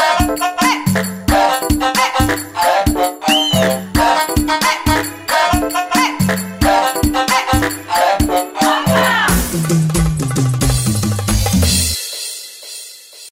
Bye.